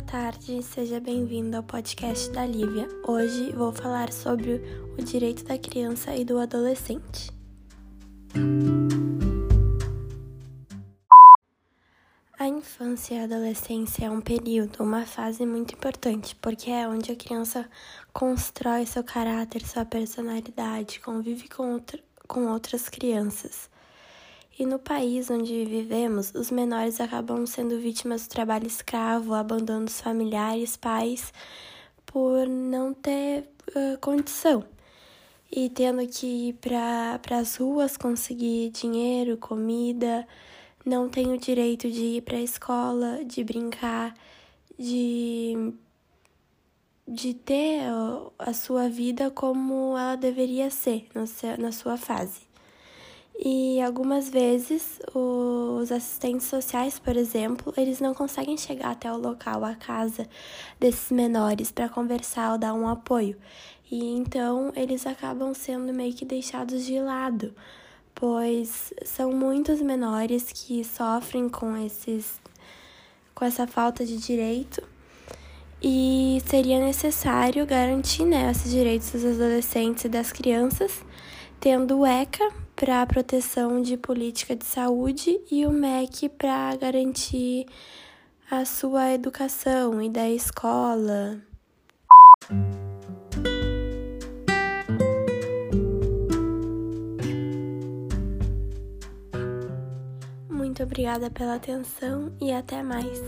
tarde, seja bem-vindo ao podcast da Lívia. Hoje vou falar sobre o direito da criança e do adolescente. A infância e a adolescência é um período, uma fase muito importante, porque é onde a criança constrói seu caráter, sua personalidade, convive com, com outras crianças. E no país onde vivemos, os menores acabam sendo vítimas do trabalho escravo, abandono dos familiares, pais, por não ter uh, condição. E tendo que ir para as ruas conseguir dinheiro, comida, não tem o direito de ir para a escola, de brincar, de, de ter a sua vida como ela deveria ser na sua fase. E algumas vezes os assistentes sociais, por exemplo, eles não conseguem chegar até o local, a casa desses menores para conversar ou dar um apoio. E então eles acabam sendo meio que deixados de lado, pois são muitos menores que sofrem com esses com essa falta de direito. E seria necessário garantir né, esses direitos dos adolescentes e das crianças, tendo o ECA para a proteção de política de saúde e o MEC para garantir a sua educação e da escola. Muito obrigada pela atenção e até mais.